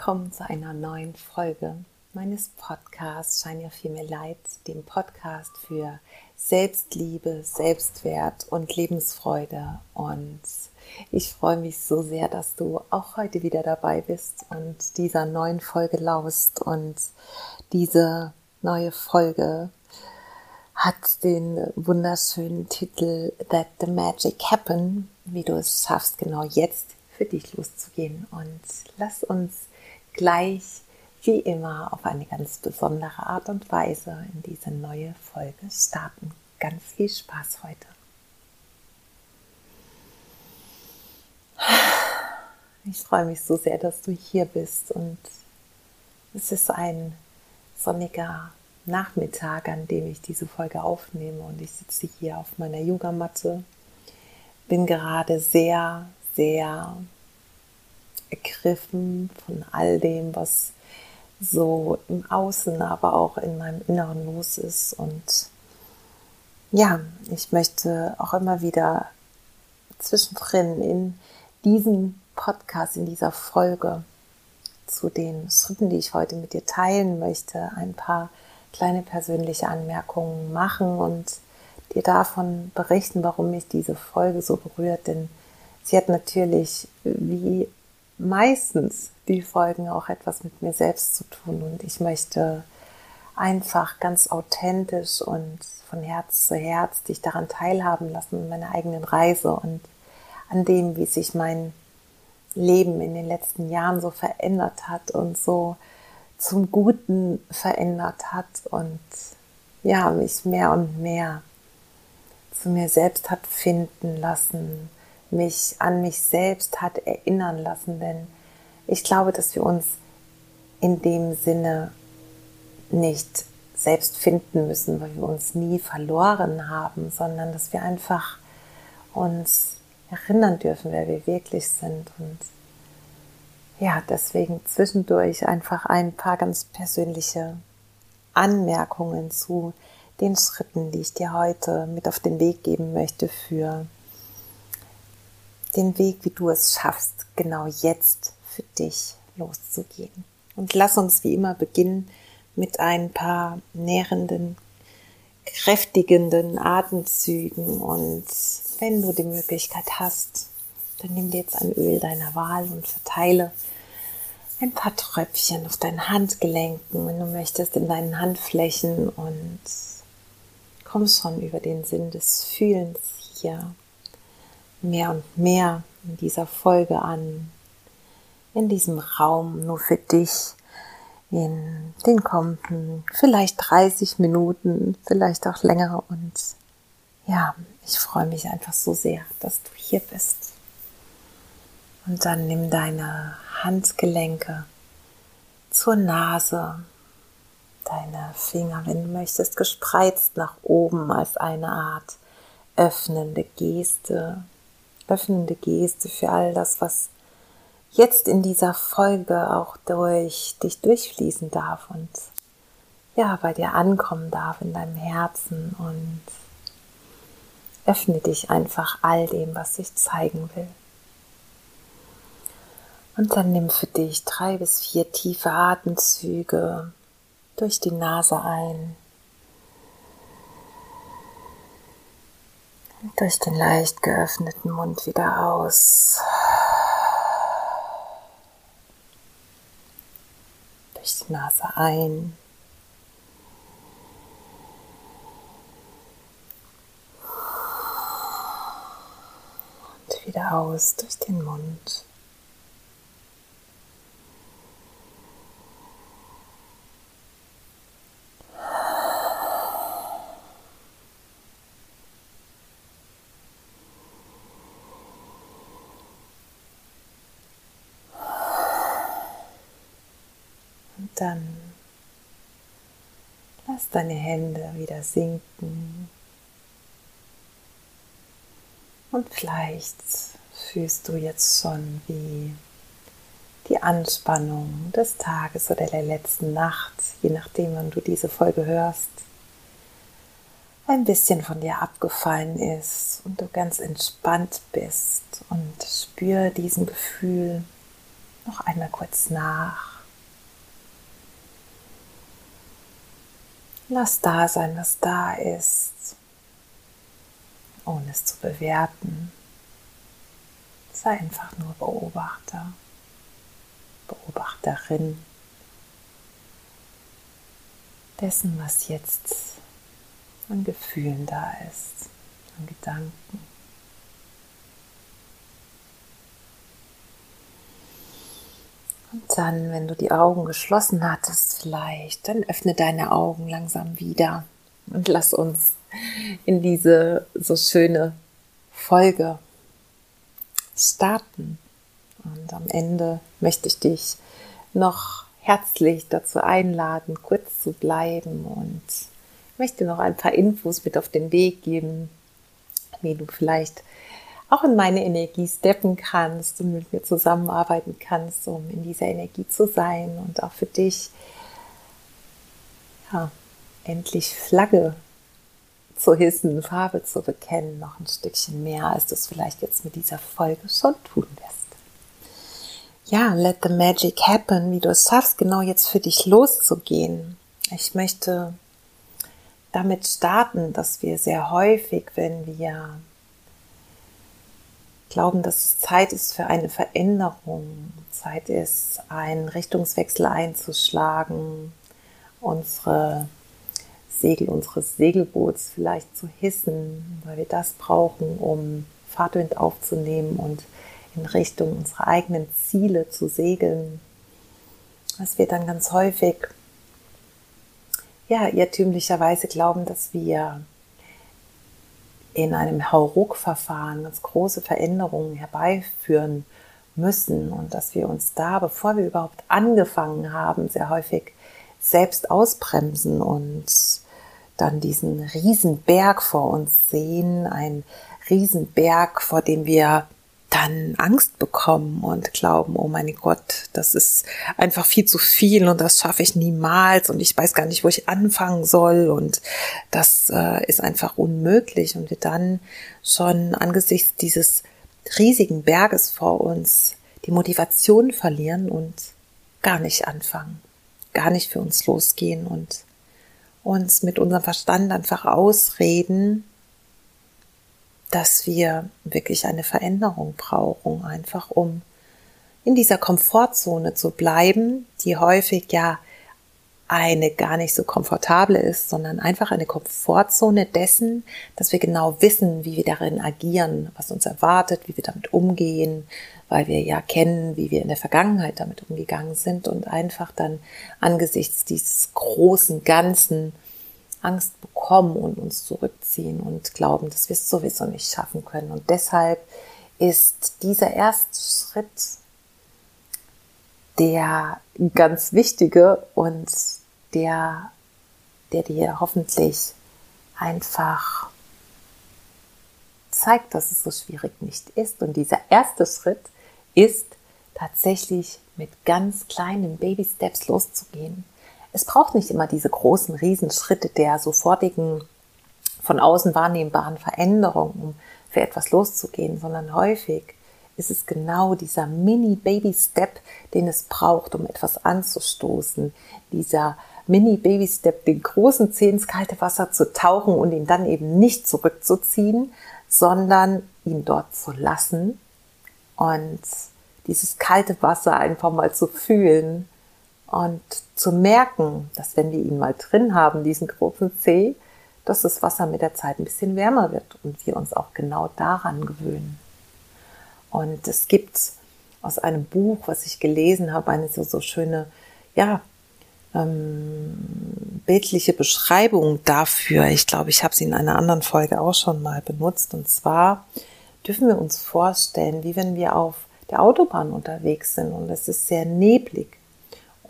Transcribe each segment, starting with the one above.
willkommen zu einer neuen Folge meines Podcasts Shine Your Female Light, dem Podcast für Selbstliebe, Selbstwert und Lebensfreude. Und ich freue mich so sehr, dass du auch heute wieder dabei bist und dieser neuen Folge laust. Und diese neue Folge hat den wunderschönen Titel That the Magic Happen, wie du es schaffst, genau jetzt für dich loszugehen. Und lass uns gleich wie immer auf eine ganz besondere Art und Weise in diese neue Folge starten. Ganz viel Spaß heute. Ich freue mich so sehr, dass du hier bist und es ist ein sonniger Nachmittag, an dem ich diese Folge aufnehme und ich sitze hier auf meiner Yogamatte, bin gerade sehr sehr ergriffen von all dem, was so im Außen, aber auch in meinem Inneren los ist. Und ja, ich möchte auch immer wieder zwischendrin in diesem Podcast, in dieser Folge zu den Schritten, die ich heute mit dir teilen möchte, ein paar kleine persönliche Anmerkungen machen und dir davon berichten, warum mich diese Folge so berührt. Denn Sie hat natürlich wie meistens die Folgen auch etwas mit mir selbst zu tun. Und ich möchte einfach ganz authentisch und von Herz zu Herz dich daran teilhaben lassen in meiner eigenen Reise und an dem, wie sich mein Leben in den letzten Jahren so verändert hat und so zum Guten verändert hat und ja, mich mehr und mehr zu mir selbst hat finden lassen, mich an mich selbst hat erinnern lassen, denn ich glaube, dass wir uns in dem Sinne nicht selbst finden müssen, weil wir uns nie verloren haben, sondern dass wir einfach uns erinnern dürfen, wer wir wirklich sind. Und ja, deswegen zwischendurch einfach ein paar ganz persönliche Anmerkungen zu den Schritten, die ich dir heute mit auf den Weg geben möchte für den Weg, wie du es schaffst, genau jetzt für dich loszugehen. Und lass uns wie immer beginnen mit ein paar nährenden, kräftigenden Atemzügen. Und wenn du die Möglichkeit hast, dann nimm dir jetzt ein Öl deiner Wahl und verteile ein paar Tröpfchen auf deinen Handgelenken, wenn du möchtest, in deinen Handflächen und komm schon über den Sinn des Fühlens hier mehr und mehr in dieser Folge an, in diesem Raum nur für dich, in den kommenden vielleicht 30 Minuten, vielleicht auch länger. Und ja, ich freue mich einfach so sehr, dass du hier bist. Und dann nimm deine Handgelenke zur Nase, deine Finger, wenn du möchtest, gespreizt nach oben als eine Art öffnende Geste öffnende Geste für all das, was jetzt in dieser Folge auch durch dich durchfließen darf und ja, bei dir ankommen darf in deinem Herzen und öffne dich einfach all dem, was sich zeigen will. Und dann nimm für dich drei bis vier tiefe Atemzüge durch die Nase ein durch den leicht geöffneten Mund wieder aus. Durch die Nase ein. Und wieder aus durch den Mund. Dann lass deine Hände wieder sinken. Und vielleicht fühlst du jetzt schon, wie die Anspannung des Tages oder der letzten Nacht, je nachdem, wann du diese Folge hörst, ein bisschen von dir abgefallen ist und du ganz entspannt bist und spür diesem Gefühl noch einmal kurz nach. Lass da sein, was da ist, ohne es zu bewerten. Sei einfach nur Beobachter, Beobachterin dessen, was jetzt an Gefühlen da ist, an Gedanken. Und dann, wenn du die Augen geschlossen hattest, vielleicht, dann öffne deine Augen langsam wieder und lass uns in diese so schöne Folge starten. Und am Ende möchte ich dich noch herzlich dazu einladen, kurz zu bleiben und möchte noch ein paar Infos mit auf den Weg geben, wie du vielleicht auch in meine Energie steppen kannst und mit mir zusammenarbeiten kannst, um in dieser Energie zu sein und auch für dich ja, endlich Flagge zu hissen, Farbe zu bekennen, noch ein Stückchen mehr, als du es vielleicht jetzt mit dieser Folge schon tun wirst. Ja, let the magic happen, wie du es schaffst, genau jetzt für dich loszugehen. Ich möchte damit starten, dass wir sehr häufig, wenn wir glauben, dass es Zeit ist für eine Veränderung, Zeit ist, einen Richtungswechsel einzuschlagen, unsere Segel unseres Segelboots vielleicht zu hissen, weil wir das brauchen, um Fahrtwind aufzunehmen und in Richtung unserer eigenen Ziele zu segeln. Was wir dann ganz häufig, ja, irrtümlicherweise glauben, dass wir in einem Hauruck-Verfahren ganz große Veränderungen herbeiführen müssen und dass wir uns da, bevor wir überhaupt angefangen haben, sehr häufig selbst ausbremsen und dann diesen Riesenberg vor uns sehen, ein Riesenberg, vor dem wir dann Angst bekommen und glauben, oh mein Gott, das ist einfach viel zu viel und das schaffe ich niemals und ich weiß gar nicht, wo ich anfangen soll und das äh, ist einfach unmöglich und wir dann schon angesichts dieses riesigen Berges vor uns die Motivation verlieren und gar nicht anfangen, gar nicht für uns losgehen und uns mit unserem Verstand einfach ausreden, dass wir wirklich eine Veränderung brauchen, einfach um in dieser Komfortzone zu bleiben, die häufig ja eine gar nicht so komfortable ist, sondern einfach eine Komfortzone dessen, dass wir genau wissen, wie wir darin agieren, was uns erwartet, wie wir damit umgehen, weil wir ja kennen, wie wir in der Vergangenheit damit umgegangen sind und einfach dann angesichts dieses großen Ganzen Angst bekommen und uns zurückziehen und glauben, dass wir es sowieso nicht schaffen können. Und deshalb ist dieser erste Schritt der ganz wichtige und der, der dir hoffentlich einfach zeigt, dass es so schwierig nicht ist. Und dieser erste Schritt ist tatsächlich mit ganz kleinen Baby Steps loszugehen es braucht nicht immer diese großen Riesenschritte der sofortigen, von außen wahrnehmbaren Veränderung, um für etwas loszugehen, sondern häufig ist es genau dieser Mini-Baby-Step, den es braucht, um etwas anzustoßen. Dieser Mini-Baby-Step, den großen Zeh ins kalte Wasser zu tauchen und ihn dann eben nicht zurückzuziehen, sondern ihn dort zu lassen und dieses kalte Wasser einfach mal zu fühlen und zu merken, dass wenn wir ihn mal drin haben, diesen großen Zeh, dass das Wasser mit der Zeit ein bisschen wärmer wird und wir uns auch genau daran gewöhnen. Und es gibt aus einem Buch, was ich gelesen habe, eine so, so schöne, ja, ähm, bildliche Beschreibung dafür. Ich glaube, ich habe sie in einer anderen Folge auch schon mal benutzt. Und zwar dürfen wir uns vorstellen, wie wenn wir auf der Autobahn unterwegs sind und es ist sehr neblig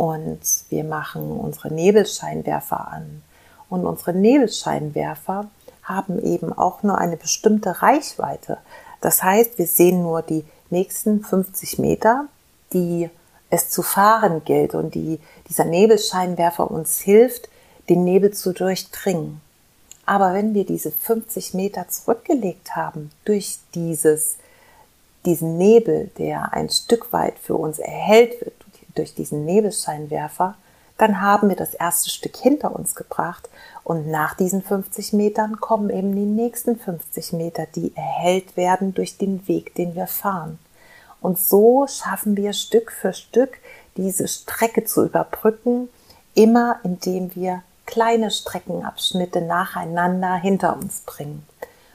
und wir machen unsere Nebelscheinwerfer an. Und unsere Nebelscheinwerfer haben eben auch nur eine bestimmte Reichweite. Das heißt, wir sehen nur die nächsten 50 Meter, die es zu fahren gilt und die dieser Nebelscheinwerfer uns hilft, den Nebel zu durchdringen. Aber wenn wir diese 50 Meter zurückgelegt haben durch dieses diesen Nebel, der ein Stück weit für uns erhellt wird durch diesen Nebelscheinwerfer, dann haben wir das erste Stück hinter uns gebracht und nach diesen 50 Metern kommen eben die nächsten 50 Meter, die erhellt werden durch den Weg, den wir fahren. Und so schaffen wir Stück für Stück diese Strecke zu überbrücken, immer indem wir kleine Streckenabschnitte nacheinander hinter uns bringen.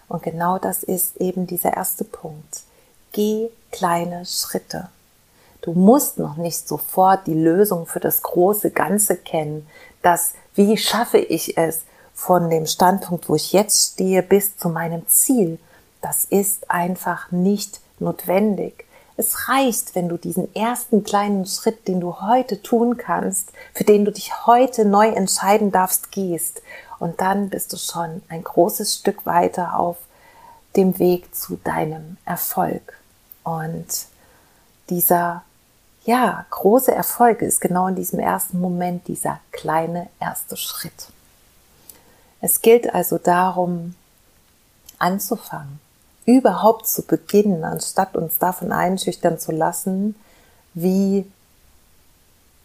Und genau das ist eben dieser erste Punkt. Geh kleine Schritte. Du musst noch nicht sofort die Lösung für das große Ganze kennen. Das, wie schaffe ich es von dem Standpunkt, wo ich jetzt stehe, bis zu meinem Ziel. Das ist einfach nicht notwendig. Es reicht, wenn du diesen ersten kleinen Schritt, den du heute tun kannst, für den du dich heute neu entscheiden darfst, gehst. Und dann bist du schon ein großes Stück weiter auf dem Weg zu deinem Erfolg. Und dieser, ja, große Erfolg ist genau in diesem ersten Moment dieser kleine erste Schritt. Es gilt also darum, anzufangen, überhaupt zu beginnen, anstatt uns davon einschüchtern zu lassen, wie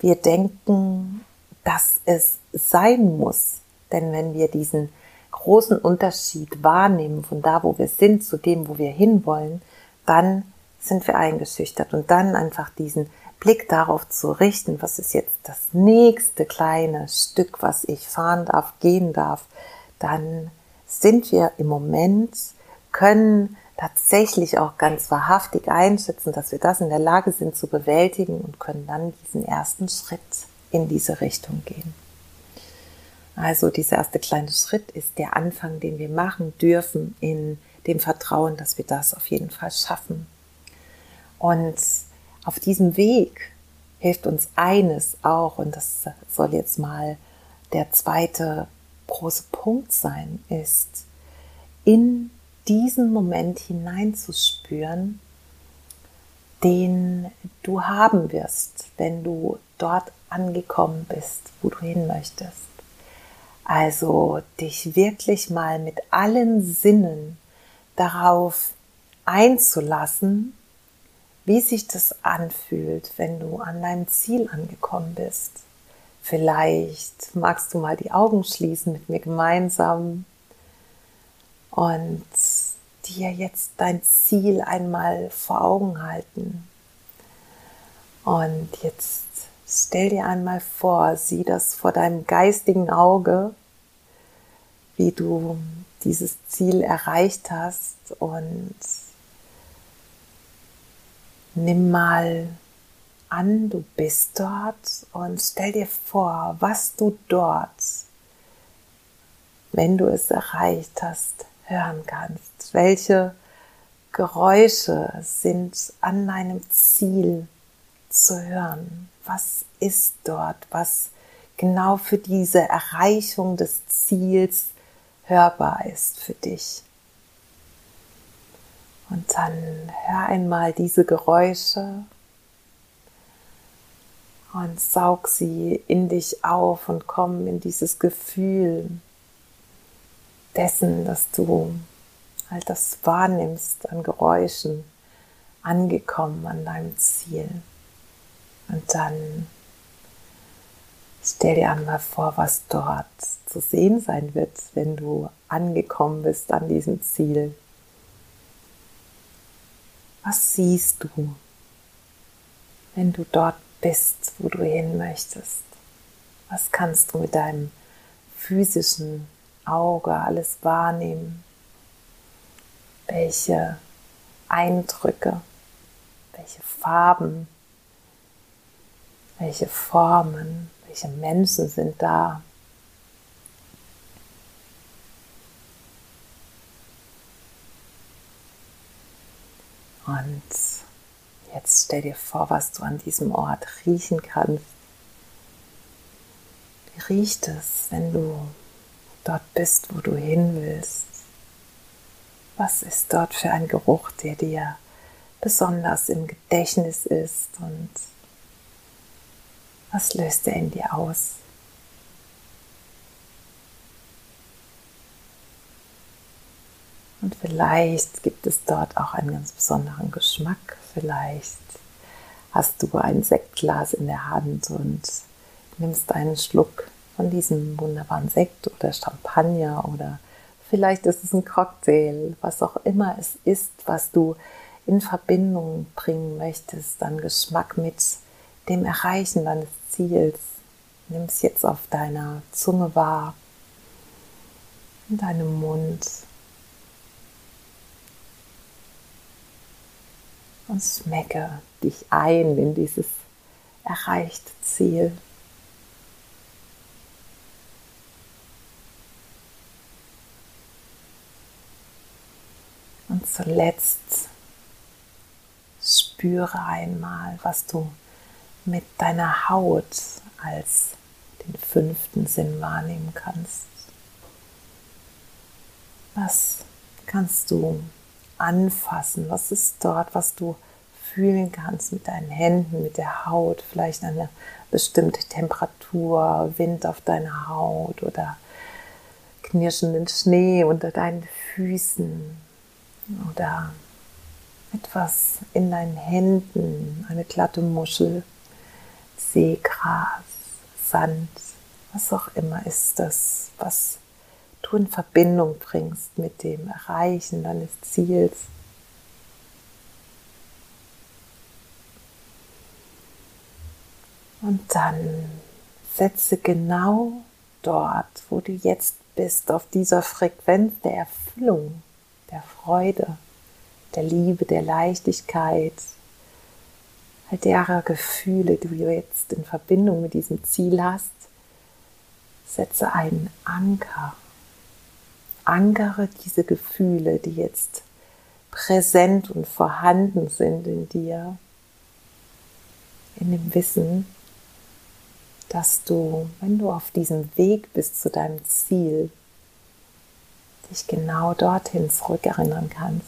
wir denken, dass es sein muss. Denn wenn wir diesen großen Unterschied wahrnehmen von da, wo wir sind, zu dem, wo wir hinwollen, dann sind wir eingeschüchtert und dann einfach diesen Blick darauf zu richten, was ist jetzt das nächste kleine Stück, was ich fahren darf, gehen darf, dann sind wir im Moment können tatsächlich auch ganz wahrhaftig einschätzen, dass wir das in der Lage sind zu bewältigen und können dann diesen ersten Schritt in diese Richtung gehen. Also dieser erste kleine Schritt ist der Anfang, den wir machen dürfen in dem Vertrauen, dass wir das auf jeden Fall schaffen. Und auf diesem Weg hilft uns eines auch, und das soll jetzt mal der zweite große Punkt sein, ist in diesen Moment hineinzuspüren, den du haben wirst, wenn du dort angekommen bist, wo du hin möchtest. Also dich wirklich mal mit allen Sinnen darauf einzulassen, wie sich das anfühlt, wenn du an deinem Ziel angekommen bist. Vielleicht magst du mal die Augen schließen mit mir gemeinsam und dir jetzt dein Ziel einmal vor Augen halten. Und jetzt stell dir einmal vor, sieh das vor deinem geistigen Auge, wie du dieses Ziel erreicht hast und nimm mal an, du bist dort und stell dir vor, was du dort, wenn du es erreicht hast, hören kannst. Welche Geräusche sind an deinem Ziel zu hören? Was ist dort, was genau für diese Erreichung des Ziels hörbar ist für dich? Und dann hör einmal diese Geräusche und saug sie in dich auf und komm in dieses Gefühl dessen, dass du halt das wahrnimmst an Geräuschen, angekommen an deinem Ziel. Und dann stell dir einmal vor, was dort zu sehen sein wird, wenn du angekommen bist an diesem Ziel. Was siehst du, wenn du dort bist, wo du hin möchtest? Was kannst du mit deinem physischen Auge alles wahrnehmen? Welche Eindrücke, welche Farben, welche Formen, welche Menschen sind da? Und jetzt stell dir vor, was du an diesem Ort riechen kannst. Wie riecht es, wenn du dort bist, wo du hin willst? Was ist dort für ein Geruch, der dir besonders im Gedächtnis ist und was löst er in dir aus? Und vielleicht gibt es dort auch einen ganz besonderen Geschmack. Vielleicht hast du ein Sektglas in der Hand und nimmst einen Schluck von diesem wunderbaren Sekt oder Champagner oder vielleicht ist es ein Cocktail, was auch immer es ist, was du in Verbindung bringen möchtest, dann Geschmack mit dem Erreichen deines Ziels. Nimm es jetzt auf deiner Zunge wahr, in deinem Mund. Und schmecke dich ein in dieses erreichte Ziel. Und zuletzt spüre einmal, was du mit deiner Haut als den fünften Sinn wahrnehmen kannst. Was kannst du anfassen? Was ist dort, was du fühlen kannst mit deinen Händen, mit der Haut? Vielleicht eine bestimmte Temperatur, Wind auf deiner Haut oder knirschenden Schnee unter deinen Füßen oder etwas in deinen Händen, eine glatte Muschel, Seegras, Sand, was auch immer ist das, was du in Verbindung bringst mit dem Erreichen deines Ziels. Und dann setze genau dort, wo du jetzt bist, auf dieser Frequenz der Erfüllung, der Freude, der Liebe, der Leichtigkeit, all derer Gefühle, die du jetzt in Verbindung mit diesem Ziel hast, setze einen Anker. Ankere diese Gefühle, die jetzt präsent und vorhanden sind in dir, in dem Wissen, dass du, wenn du auf diesem Weg bist zu deinem Ziel, dich genau dorthin zurückerinnern kannst.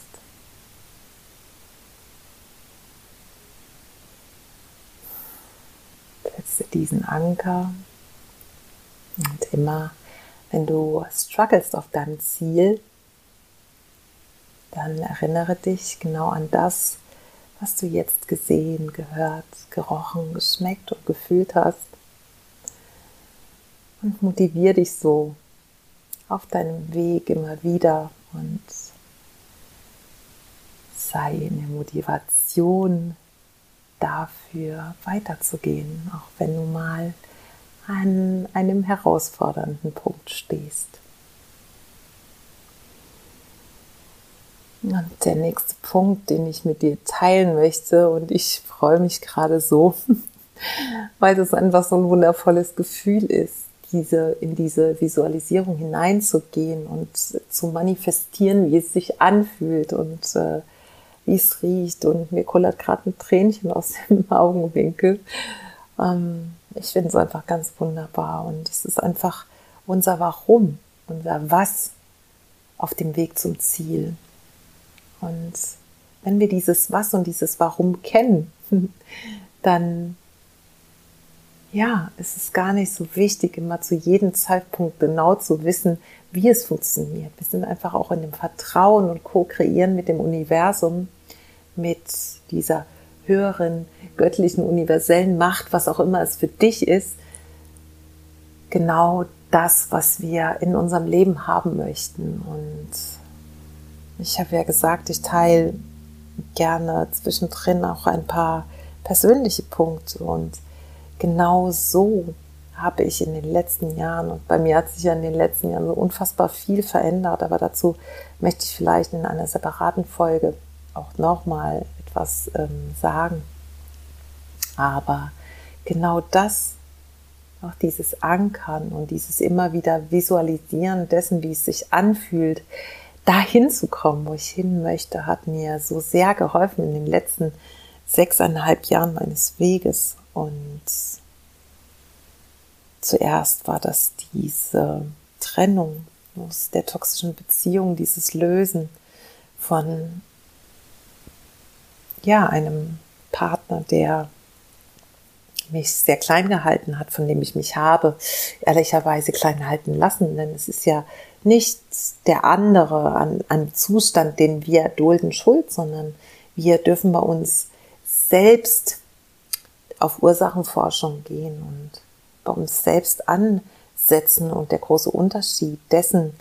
Setze diesen Anker und immer, wenn du struggles auf deinem Ziel, dann erinnere dich genau an das, was du jetzt gesehen, gehört, gerochen, geschmeckt und gefühlt hast. Und motiviere dich so auf deinem Weg immer wieder und sei in der Motivation dafür weiterzugehen, auch wenn du mal an einem herausfordernden Punkt stehst. Und der nächste Punkt, den ich mit dir teilen möchte, und ich freue mich gerade so, weil es einfach so ein wundervolles Gefühl ist, diese, in diese Visualisierung hineinzugehen und zu manifestieren, wie es sich anfühlt und äh, wie es riecht. Und mir kullert gerade ein Tränchen aus dem Augenwinkel. Ähm, ich finde es einfach ganz wunderbar und es ist einfach unser Warum, unser Was auf dem Weg zum Ziel. Und wenn wir dieses Was und dieses Warum kennen, dann ja, es ist gar nicht so wichtig, immer zu jedem Zeitpunkt genau zu wissen, wie es funktioniert. Wir sind einfach auch in dem Vertrauen und Co-Kreieren mit dem Universum, mit dieser höheren, göttlichen, universellen Macht, was auch immer es für dich ist, genau das, was wir in unserem Leben haben möchten. Und ich habe ja gesagt, ich teile gerne zwischendrin auch ein paar persönliche Punkte und genau so habe ich in den letzten Jahren, und bei mir hat sich ja in den letzten Jahren so unfassbar viel verändert, aber dazu möchte ich vielleicht in einer separaten Folge auch nochmal etwas ähm, sagen. Aber genau das, auch dieses Ankern und dieses immer wieder Visualisieren dessen, wie es sich anfühlt, dahin zu kommen, wo ich hin möchte, hat mir so sehr geholfen in den letzten sechseinhalb Jahren meines Weges. Und zuerst war das diese Trennung aus der toxischen Beziehung, dieses Lösen von ja, einem Partner, der mich sehr klein gehalten hat, von dem ich mich habe ehrlicherweise klein halten lassen, denn es ist ja nicht der andere an einem Zustand, den wir dulden, schuld, sondern wir dürfen bei uns selbst auf Ursachenforschung gehen und bei uns selbst ansetzen. Und der große Unterschied dessen,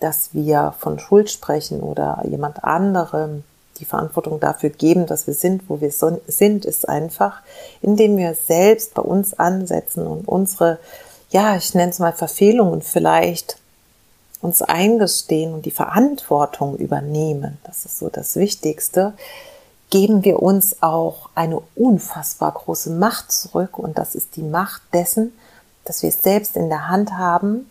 dass wir von Schuld sprechen oder jemand anderem die Verantwortung dafür geben, dass wir sind, wo wir sind, ist einfach, indem wir selbst bei uns ansetzen und unsere, ja, ich nenne es mal Verfehlungen vielleicht uns eingestehen und die Verantwortung übernehmen. Das ist so das Wichtigste geben wir uns auch eine unfassbar große Macht zurück und das ist die Macht dessen, dass wir es selbst in der Hand haben,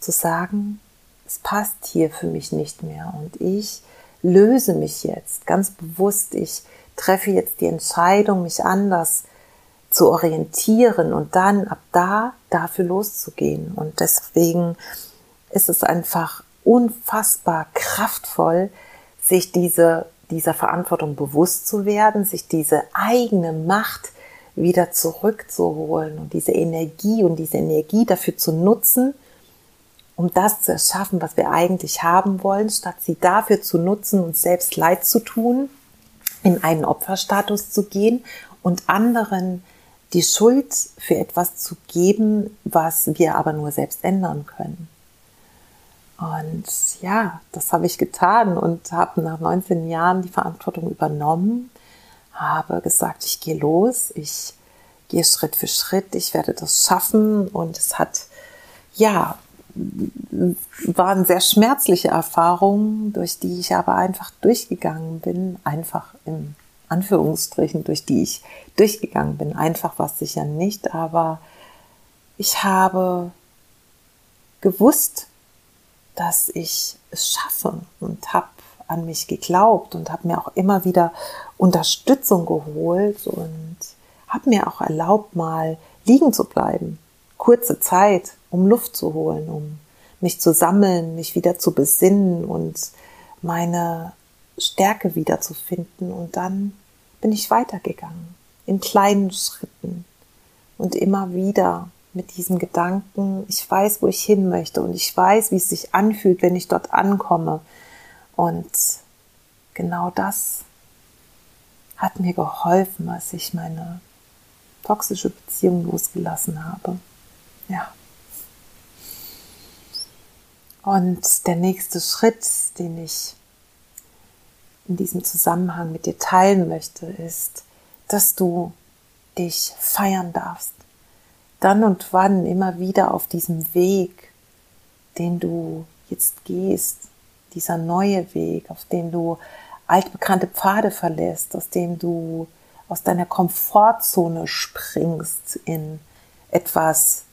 zu sagen, es passt hier für mich nicht mehr und ich löse mich jetzt ganz bewusst, ich treffe jetzt die Entscheidung, mich anders zu orientieren und dann ab da dafür loszugehen. Und deswegen ist es einfach unfassbar kraftvoll, sich diese dieser Verantwortung bewusst zu werden, sich diese eigene Macht wieder zurückzuholen und diese Energie und diese Energie dafür zu nutzen, um das zu erschaffen, was wir eigentlich haben wollen, statt sie dafür zu nutzen, uns selbst leid zu tun, in einen Opferstatus zu gehen und anderen die Schuld für etwas zu geben, was wir aber nur selbst ändern können. Und ja, das habe ich getan und habe nach 19 Jahren die Verantwortung übernommen, habe gesagt, ich gehe los, ich gehe Schritt für Schritt, ich werde das schaffen und es hat, ja, waren sehr schmerzliche Erfahrungen, durch die ich aber einfach durchgegangen bin, einfach in Anführungsstrichen, durch die ich durchgegangen bin. Einfach war es sicher nicht, aber ich habe gewusst, dass ich es schaffe und habe an mich geglaubt und habe mir auch immer wieder Unterstützung geholt und habe mir auch erlaubt, mal liegen zu bleiben. Kurze Zeit, um Luft zu holen, um mich zu sammeln, mich wieder zu besinnen und meine Stärke wiederzufinden. Und dann bin ich weitergegangen, in kleinen Schritten und immer wieder mit diesem Gedanken, ich weiß, wo ich hin möchte und ich weiß, wie es sich anfühlt, wenn ich dort ankomme. Und genau das hat mir geholfen, als ich meine toxische Beziehung losgelassen habe. Ja. Und der nächste Schritt, den ich in diesem Zusammenhang mit dir teilen möchte, ist, dass du dich feiern darfst dann und wann immer wieder auf diesem Weg, den du jetzt gehst, dieser neue Weg, auf dem du altbekannte Pfade verlässt, aus dem du aus deiner Komfortzone springst in etwas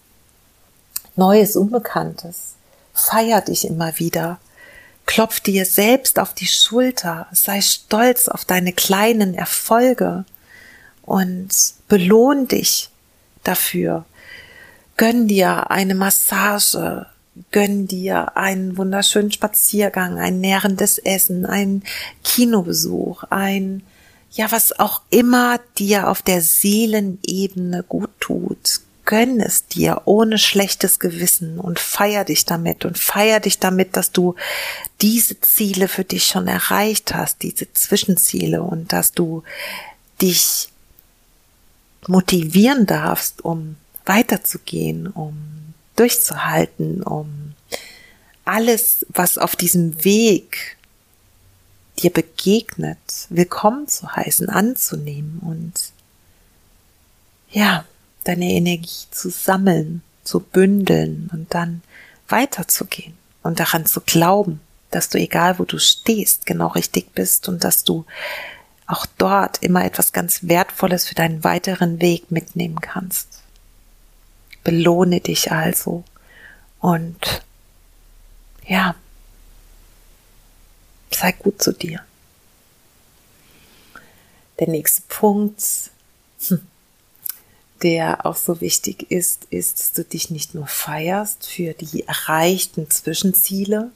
Neues, Unbekanntes. Feier dich immer wieder. Klopf dir selbst auf die Schulter. Sei stolz auf deine kleinen Erfolge und belohn dich dafür. Gönn dir eine Massage, gönn dir einen wunderschönen Spaziergang, ein nährendes Essen, ein Kinobesuch, ein, ja, was auch immer dir auf der Seelenebene gut tut. Gönn es dir ohne schlechtes Gewissen und feier dich damit und feier dich damit, dass du diese Ziele für dich schon erreicht hast, diese Zwischenziele und dass du dich motivieren darfst, um weiterzugehen, um durchzuhalten, um alles, was auf diesem Weg dir begegnet, willkommen zu heißen, anzunehmen und ja, deine Energie zu sammeln, zu bündeln und dann weiterzugehen und daran zu glauben, dass du egal wo du stehst, genau richtig bist und dass du auch dort immer etwas ganz Wertvolles für deinen weiteren Weg mitnehmen kannst. Belohne dich also und ja, sei gut zu dir. Der nächste Punkt, hm, der auch so wichtig ist, ist, dass du dich nicht nur feierst für die erreichten Zwischenziele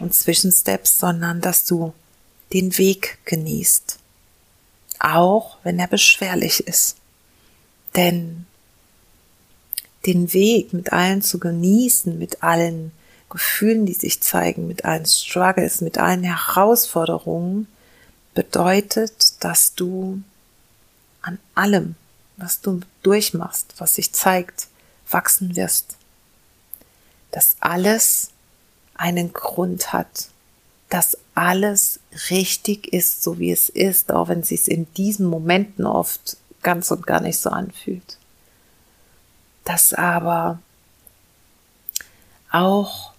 und Zwischensteps, sondern dass du den Weg genießt. Auch wenn er beschwerlich ist. Denn den Weg mit allen zu genießen, mit allen Gefühlen, die sich zeigen, mit allen Struggles, mit allen Herausforderungen, bedeutet, dass du an allem, was du durchmachst, was sich zeigt, wachsen wirst. Dass alles einen Grund hat, dass alles richtig ist, so wie es ist, auch wenn es sich in diesen Momenten oft ganz und gar nicht so anfühlt. Dass aber auch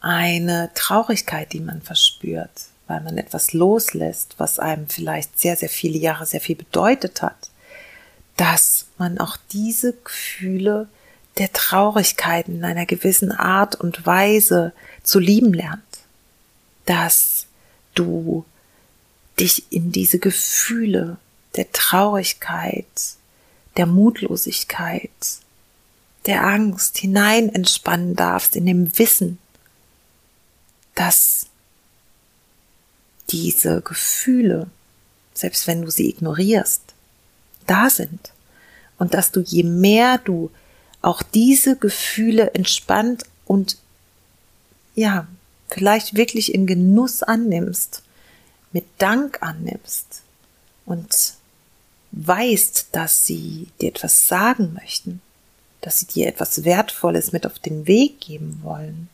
eine Traurigkeit, die man verspürt, weil man etwas loslässt, was einem vielleicht sehr, sehr viele Jahre sehr viel bedeutet hat, dass man auch diese Gefühle der Traurigkeit in einer gewissen Art und Weise zu lieben lernt, dass du dich in diese Gefühle der Traurigkeit, der Mutlosigkeit, der Angst hinein entspannen darfst, in dem Wissen, dass diese Gefühle, selbst wenn du sie ignorierst, da sind. Und dass du je mehr du auch diese Gefühle entspannt und ja, vielleicht wirklich in Genuss annimmst, mit Dank annimmst und weißt, dass sie dir etwas sagen möchten, dass sie dir etwas Wertvolles mit auf den Weg geben wollen,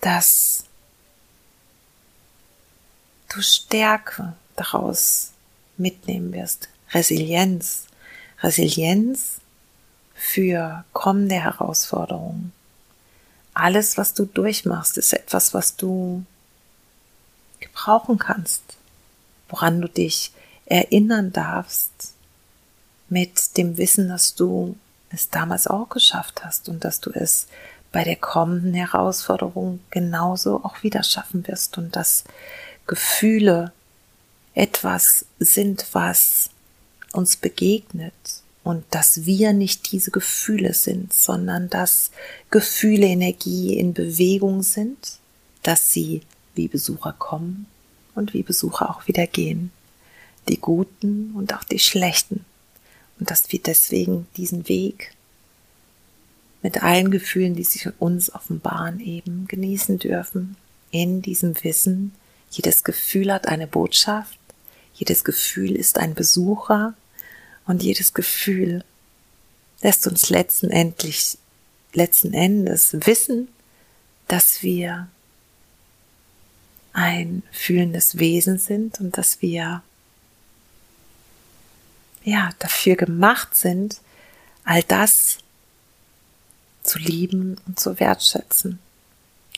dass du Stärke daraus mitnehmen wirst, Resilienz, Resilienz für kommende Herausforderungen. Alles, was du durchmachst, ist etwas, was du gebrauchen kannst, woran du dich erinnern darfst, mit dem Wissen, dass du es damals auch geschafft hast und dass du es bei der kommenden Herausforderung genauso auch wieder schaffen wirst und dass Gefühle etwas sind, was uns begegnet und dass wir nicht diese Gefühle sind, sondern dass Gefühle Energie in Bewegung sind, dass sie wie Besucher kommen und wie Besucher auch wieder gehen, die guten und auch die schlechten. Und dass wir deswegen diesen Weg mit allen Gefühlen, die sich uns offenbaren, eben genießen dürfen, in diesem Wissen, jedes Gefühl hat eine Botschaft, jedes Gefühl ist ein Besucher und jedes Gefühl lässt uns letzten endlich, letzten Endes wissen, dass wir ein fühlendes Wesen sind und dass wir ja, dafür gemacht sind, all das zu lieben und zu wertschätzen.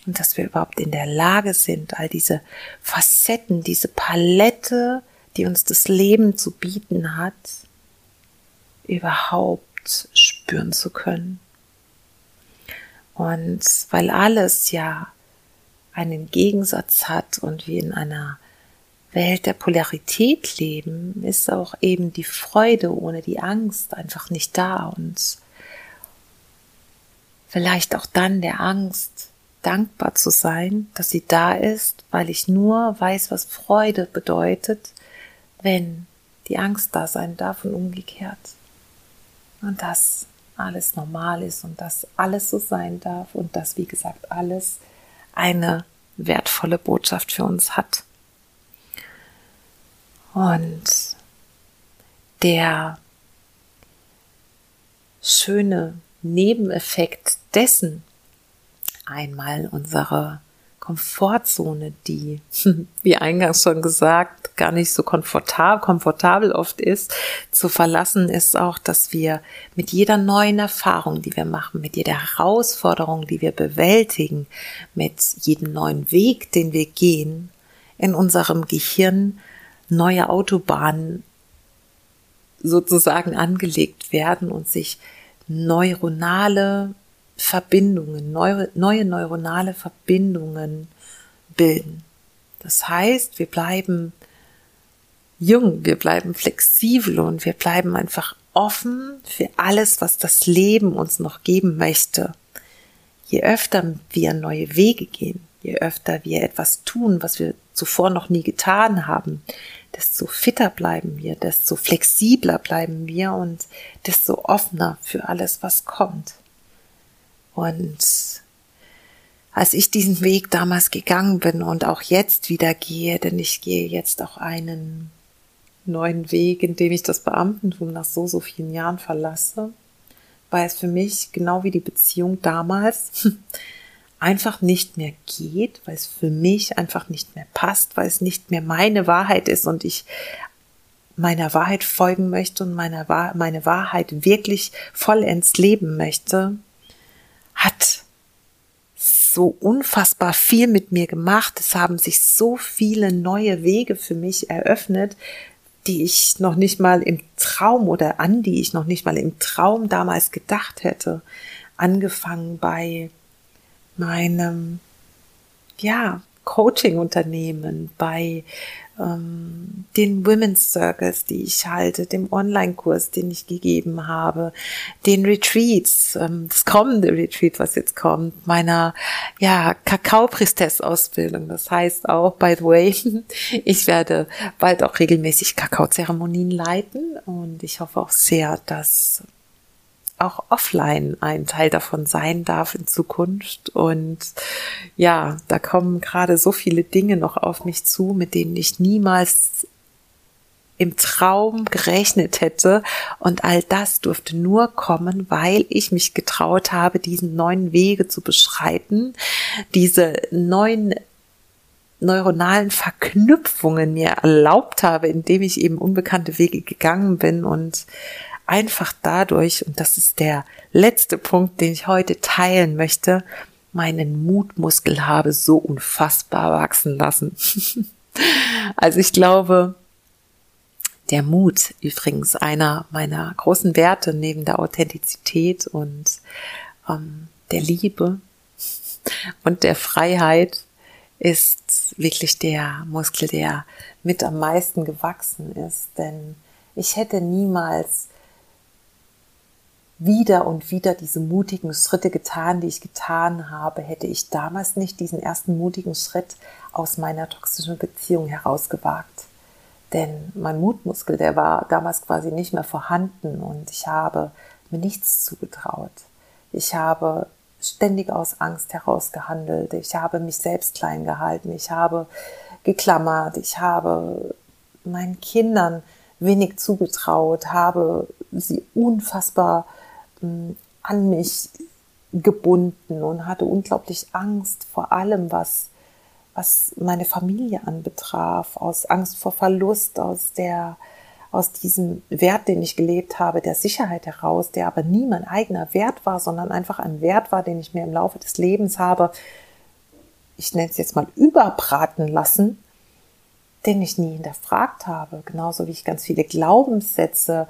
Und dass wir überhaupt in der Lage sind, all diese Facetten, diese Palette, die uns das Leben zu bieten hat, überhaupt spüren zu können. Und weil alles ja einen Gegensatz hat und wir in einer Welt der Polarität leben, ist auch eben die Freude ohne die Angst einfach nicht da und vielleicht auch dann der Angst dankbar zu sein, dass sie da ist, weil ich nur weiß, was Freude bedeutet, wenn die Angst da sein darf und umgekehrt. Und dass alles normal ist und dass alles so sein darf und dass, wie gesagt, alles eine wertvolle Botschaft für uns hat. Und der schöne Nebeneffekt dessen, einmal unsere Komfortzone, die, wie eingangs schon gesagt, gar nicht so komfortabel, komfortabel oft ist, zu verlassen, ist auch, dass wir mit jeder neuen Erfahrung, die wir machen, mit jeder Herausforderung, die wir bewältigen, mit jedem neuen Weg, den wir gehen, in unserem Gehirn neue Autobahnen sozusagen angelegt werden und sich neuronale Verbindungen, neue, neue neuronale Verbindungen bilden. Das heißt, wir bleiben jung, wir bleiben flexibel und wir bleiben einfach offen für alles, was das Leben uns noch geben möchte. Je öfter wir neue Wege gehen, je öfter wir etwas tun, was wir zuvor noch nie getan haben, desto fitter bleiben wir, desto flexibler bleiben wir und desto offener für alles, was kommt. Und als ich diesen Weg damals gegangen bin und auch jetzt wieder gehe, denn ich gehe jetzt auch einen neuen Weg, in dem ich das Beamtentum nach so, so vielen Jahren verlasse, weil es für mich, genau wie die Beziehung damals, einfach nicht mehr geht, weil es für mich einfach nicht mehr passt, weil es nicht mehr meine Wahrheit ist und ich meiner Wahrheit folgen möchte und meine, meine Wahrheit wirklich vollends leben möchte, hat so unfassbar viel mit mir gemacht. Es haben sich so viele neue Wege für mich eröffnet, die ich noch nicht mal im Traum oder an die ich noch nicht mal im Traum damals gedacht hätte. Angefangen bei meinem, ja, Coaching-Unternehmen, bei ähm, den Women's Circles, die ich halte, dem Online-Kurs, den ich gegeben habe, den Retreats, ähm, das kommende Retreat, was jetzt kommt, meiner ja Kakao-Priestess-Ausbildung. Das heißt auch, by the way, ich werde bald auch regelmäßig Kakaozeremonien leiten und ich hoffe auch sehr, dass auch offline ein Teil davon sein darf in Zukunft. Und ja, da kommen gerade so viele Dinge noch auf mich zu, mit denen ich niemals im Traum gerechnet hätte. Und all das durfte nur kommen, weil ich mich getraut habe, diesen neuen Wege zu beschreiten, diese neuen neuronalen Verknüpfungen mir erlaubt habe, indem ich eben unbekannte Wege gegangen bin und einfach dadurch, und das ist der letzte Punkt, den ich heute teilen möchte, meinen Mutmuskel habe so unfassbar wachsen lassen. also ich glaube, der Mut, übrigens einer meiner großen Werte neben der Authentizität und ähm, der Liebe und der Freiheit, ist wirklich der Muskel, der mit am meisten gewachsen ist. Denn ich hätte niemals wieder und wieder diese mutigen Schritte getan, die ich getan habe, hätte ich damals nicht diesen ersten mutigen Schritt aus meiner toxischen Beziehung herausgewagt. Denn mein Mutmuskel, der war damals quasi nicht mehr vorhanden und ich habe mir nichts zugetraut. Ich habe ständig aus Angst herausgehandelt. Ich habe mich selbst klein gehalten. Ich habe geklammert. Ich habe meinen Kindern wenig zugetraut, habe sie unfassbar an mich gebunden und hatte unglaublich Angst vor allem, was, was meine Familie anbetraf, aus Angst vor Verlust, aus der, aus diesem Wert, den ich gelebt habe, der Sicherheit heraus, der aber nie mein eigener Wert war, sondern einfach ein Wert war, den ich mir im Laufe des Lebens habe, ich nenne es jetzt mal überbraten lassen, den ich nie hinterfragt habe. Genauso wie ich ganz viele Glaubenssätze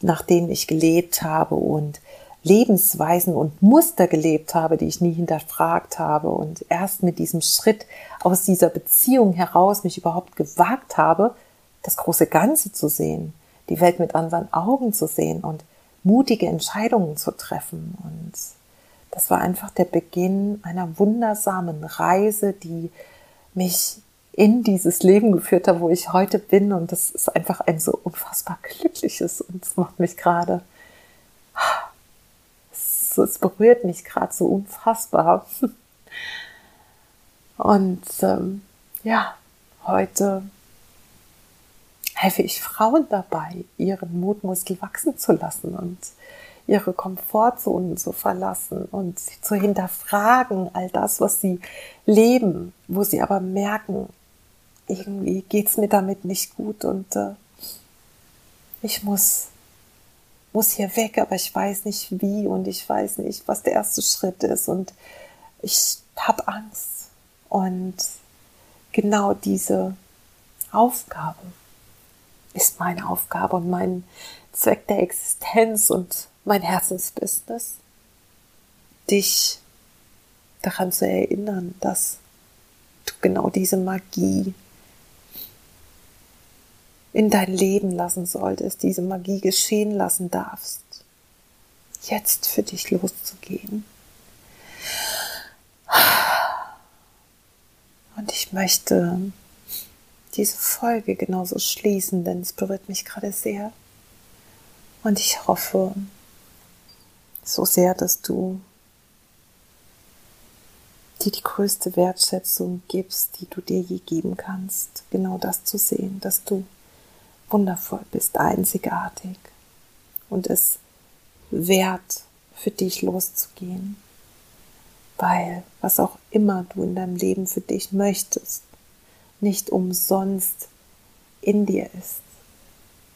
nach denen ich gelebt habe und Lebensweisen und Muster gelebt habe, die ich nie hinterfragt habe und erst mit diesem Schritt aus dieser Beziehung heraus mich überhaupt gewagt habe, das große Ganze zu sehen, die Welt mit anderen Augen zu sehen und mutige Entscheidungen zu treffen. Und das war einfach der Beginn einer wundersamen Reise, die mich in dieses Leben geführt habe, wo ich heute bin. Und das ist einfach ein so unfassbar glückliches und es macht mich gerade, es berührt mich gerade so unfassbar. Und ähm, ja, heute helfe ich Frauen dabei, ihren Mutmuskel wachsen zu lassen und ihre Komfortzonen zu verlassen und zu hinterfragen, all das, was sie leben, wo sie aber merken, irgendwie geht's mir damit nicht gut und äh, ich muss muss hier weg, aber ich weiß nicht wie und ich weiß nicht, was der erste Schritt ist und ich habe Angst. Und genau diese Aufgabe ist meine Aufgabe und mein Zweck der Existenz und mein Herzensbusiness, dich daran zu erinnern, dass du genau diese Magie in dein Leben lassen solltest, diese Magie geschehen lassen darfst, jetzt für dich loszugehen. Und ich möchte diese Folge genauso schließen, denn es berührt mich gerade sehr. Und ich hoffe so sehr, dass du dir die größte Wertschätzung gibst, die du dir je geben kannst, genau das zu sehen, dass du wundervoll bist, einzigartig. Und es wert für dich loszugehen, weil was auch immer du in deinem Leben für dich möchtest, nicht umsonst in dir ist,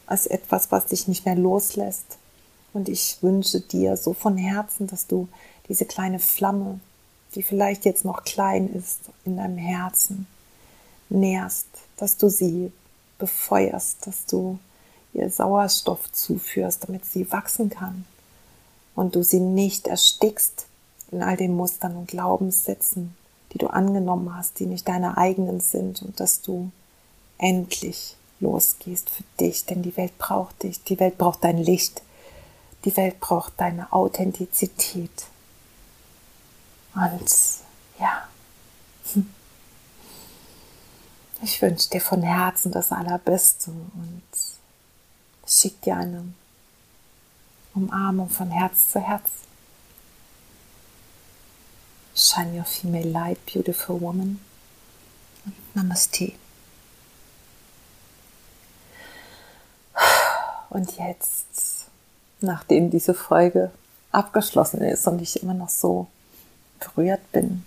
als etwas, was dich nicht mehr loslässt. Und ich wünsche dir so von Herzen, dass du diese kleine Flamme, die vielleicht jetzt noch klein ist in deinem Herzen, nährst, dass du sie befeuerst, dass du ihr Sauerstoff zuführst, damit sie wachsen kann. Und du sie nicht erstickst in all den Mustern und Glaubenssätzen, die du angenommen hast, die nicht deine eigenen sind und dass du endlich losgehst für dich, denn die Welt braucht dich, die Welt braucht dein Licht, die Welt braucht deine Authentizität. Und ja, ich wünsche dir von Herzen das Allerbeste und schick dir eine Umarmung von Herz zu Herz. Shine your female light, beautiful woman. Namaste. Und jetzt, nachdem diese Folge abgeschlossen ist und ich immer noch so berührt bin,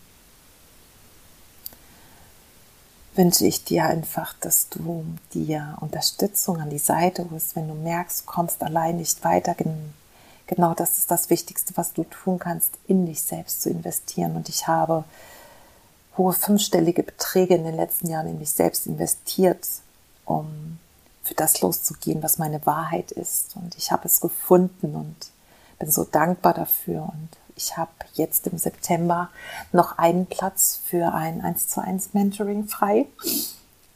wünsche ich dir einfach, dass du dir Unterstützung an die Seite holst, wenn du merkst, du kommst allein nicht weiter. Genau das ist das Wichtigste, was du tun kannst, in dich selbst zu investieren. Und ich habe hohe fünfstellige Beträge in den letzten Jahren in mich selbst investiert, um für das loszugehen, was meine Wahrheit ist. Und ich habe es gefunden und bin so dankbar dafür. Und ich habe jetzt im September noch einen Platz für ein 1 zu 1 Mentoring frei.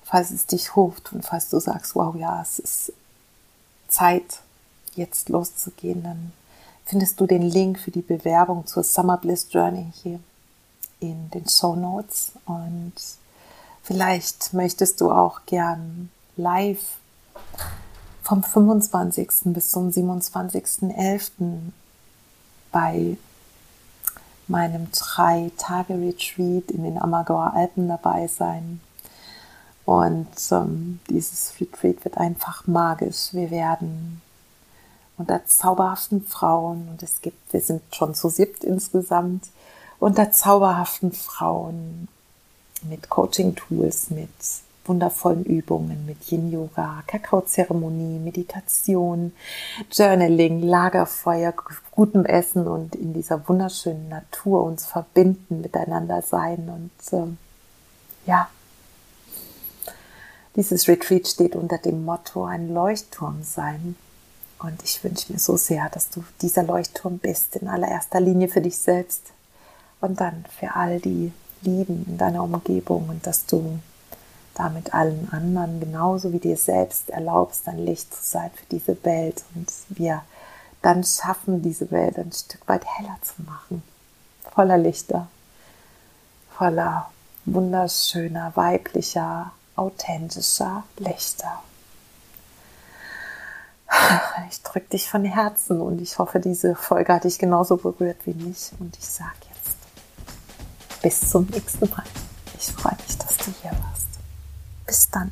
Falls es dich ruft und falls du sagst, wow, ja, es ist Zeit, jetzt loszugehen, dann findest du den Link für die Bewerbung zur Summer Bliss Journey hier in den Show Notes. Und vielleicht möchtest du auch gern live vom 25. bis zum 27.11. bei meinem Drei-Tage-Retreat in den Amagauer Alpen dabei sein. Und ähm, dieses Retreat wird einfach magisch. Wir werden unter zauberhaften Frauen, und es gibt, wir sind schon zu siebt insgesamt, unter zauberhaften Frauen mit Coaching-Tools, mit wundervollen Übungen mit Yin-Yoga, Kakaozeremonie, Meditation, Journaling, Lagerfeuer, gutem Essen und in dieser wunderschönen Natur uns verbinden, miteinander sein und äh, ja. Dieses Retreat steht unter dem Motto ein Leuchtturm sein. Und ich wünsche mir so sehr, dass du dieser Leuchtturm bist, in allererster Linie für dich selbst und dann für all die Lieben in deiner Umgebung und dass du damit allen anderen genauso wie dir selbst erlaubst, ein Licht zu sein für diese Welt und wir dann schaffen, diese Welt ein Stück weit heller zu machen. Voller Lichter, voller wunderschöner, weiblicher, authentischer Lichter. Ich drücke dich von Herzen und ich hoffe, diese Folge hat dich genauso berührt wie mich. Und ich sage jetzt bis zum nächsten Mal. Ich freue mich, dass du hier warst. Bis dann.